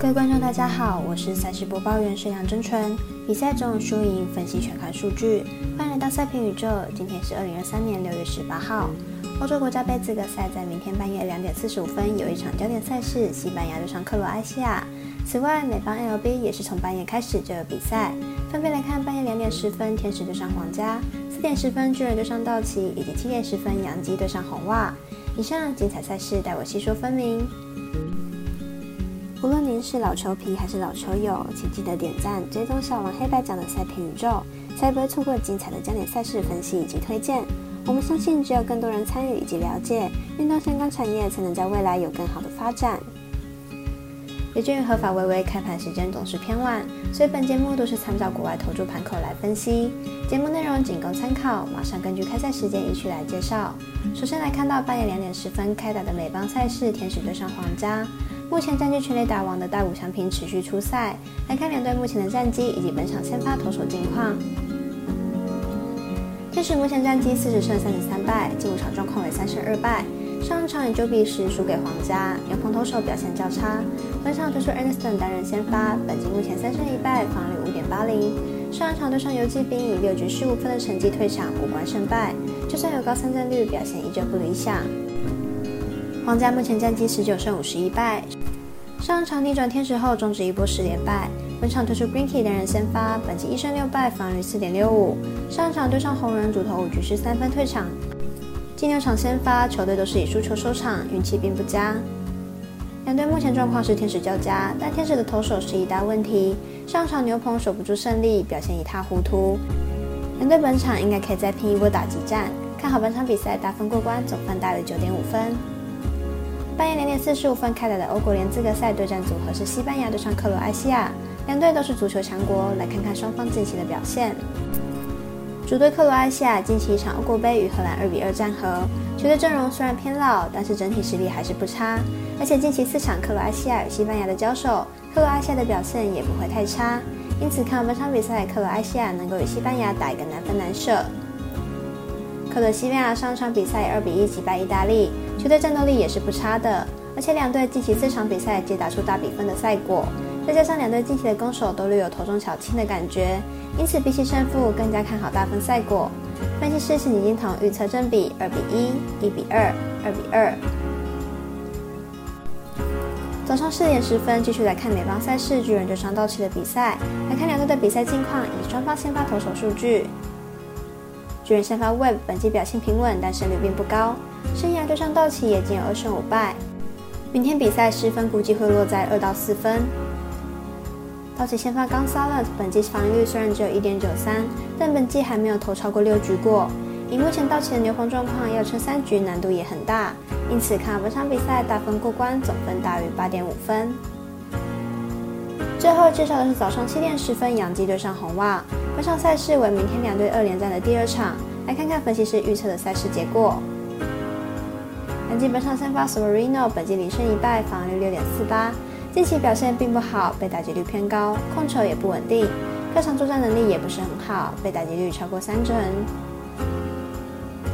各位观众，大家好，我是赛事播报员沈阳真纯。比赛中输赢分析全看数据，欢迎来到赛评宇宙。今天是二零二三年六月十八号。欧洲国家杯资格赛在明天半夜两点四十五分有一场焦点赛事，西班牙对上克罗埃西亚。此外，美邦 LB 也是从半夜开始就有比赛，分别来看半夜两点十分天使对上皇家，四点十分巨人对上道奇，以及七点十分洋基对上红袜。以上精彩赛事带我细说分明。无论您是老球皮还是老球友，请记得点赞、追踪小王黑白奖的赛评宇宙，才不会错过精彩的焦点赛事分析以及推荐。我们相信，只有更多人参与以及了解运动相关产业，才能在未来有更好的发展。由于合法微微开盘时间总是偏晚，所以本节目都是参照国外投注盘口来分析。节目内容仅供参考，马上根据开赛时间依序来介绍。首先来看到半夜两点十分开打的美邦赛事，天使对上皇家。目前占据全垒打王的大谷翔平持续出赛，来看两队目前的战绩以及本场先发投手近况。天使目前战绩四十胜三十三败，近五场状况为三胜二败。上一场以九比十输给皇家，牛棚投手表现较差。本场推出 Anderson 担任先发，本季目前三胜一败，防率五点八零。上一场对上游击兵以六局十五分的成绩退场，无关胜败。就算有高三战率，表现依旧不理想。皇家目前战绩十九胜五十一败。上一场逆转天使后，终止一波十连败。本场推出 Greenkey 担任先发，本季一胜六败，防御四点六五。上一场对上红人，主投五局失三分退场。近六场先发，球队都是以输球收场，运气并不佳。两队目前状况是天使较佳，但天使的投手是一大问题。上场牛棚守不住胜利，表现一塌糊涂。两队本场应该可以再拼一波打击战，看好本场比赛大分过关，总分大于九点五分。半夜两点四十五分开打的欧国联资格赛对战组合是西班牙对上克罗埃西亚，两队都是足球强国，来看看双方近期的表现。主队克罗埃西亚近期一场欧国杯与荷兰二比二战和，球队阵容虽然偏老，但是整体实力还是不差。而且近期四场克罗埃西亚与西班牙的交手，克罗埃西亚的表现也不会太差，因此看本场比赛克罗埃西亚能够与西班牙打一个难分难舍。克罗西班牙上场比赛二比一击败意大利，球队战斗力也是不差的，而且两队近期四场比赛皆打出大比分的赛果，再加上两队近期的攻守都略有头重脚轻的感觉，因此比起胜负更加看好大分赛果。分析师是李金彤预测正比二比一、一比二、二比二。早上四点十分继续来看美邦赛事巨人对上道奇的比赛，来看两队的比赛近况以及双方先发投手数据。巨人先发 Web 本季表现平稳，但胜率并不高。生涯对上道奇也仅有二胜五败。明天比赛失分估计会落在二到四分。道奇先发刚 s a l a t 本季防御率虽然只有一点九三，但本季还没有投超过六局过。以目前道奇的牛棚状况，要撑三局难度也很大，因此看本场比赛大分过关，总分大于八点五分。最后介绍的是早上七点十分洋基对上红袜。本场赛事为明天两队二连战的第二场，来看看分析师预测的赛事结果。南极本场先发 Severino 本季零胜一败，防御率六点四八，近期表现并不好，被打击率偏高，控球也不稳定，客场作战能力也不是很好，被打击率超过三成。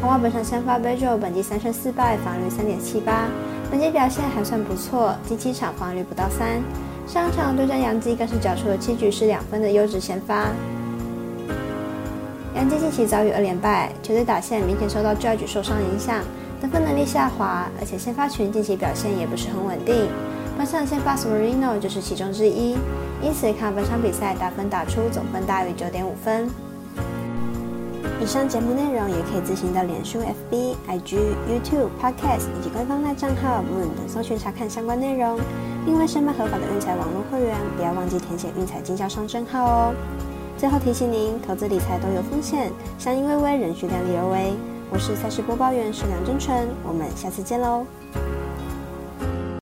红袜本场先发 b e j o 本季三胜四败，防率三点七八，本季表现还算不错，近七场防率不到三，上场对战杨基更是缴出了七局失两分的优质先发。杨基近期遭遇二连败，球队打线明显受到 Judge 受伤影响，得分能力下滑，而且先发群近期表现也不是很稳定。本场先发 s m a r i n o 就是其中之一，因此看本场比赛打分打出总分大于九点五分。以上节目内容也可以自行到脸书、FB、IG、YouTube、Podcast 以及官方赖账号 Moon 等搜寻查看相关内容。另外，申办合法的运彩网络会员，不要忘记填写运彩经销商证号哦。最后提醒您，投资理财都有风险，相依微微，仍需量力而为。我是赛事播报员沈良真纯，我们下次见喽。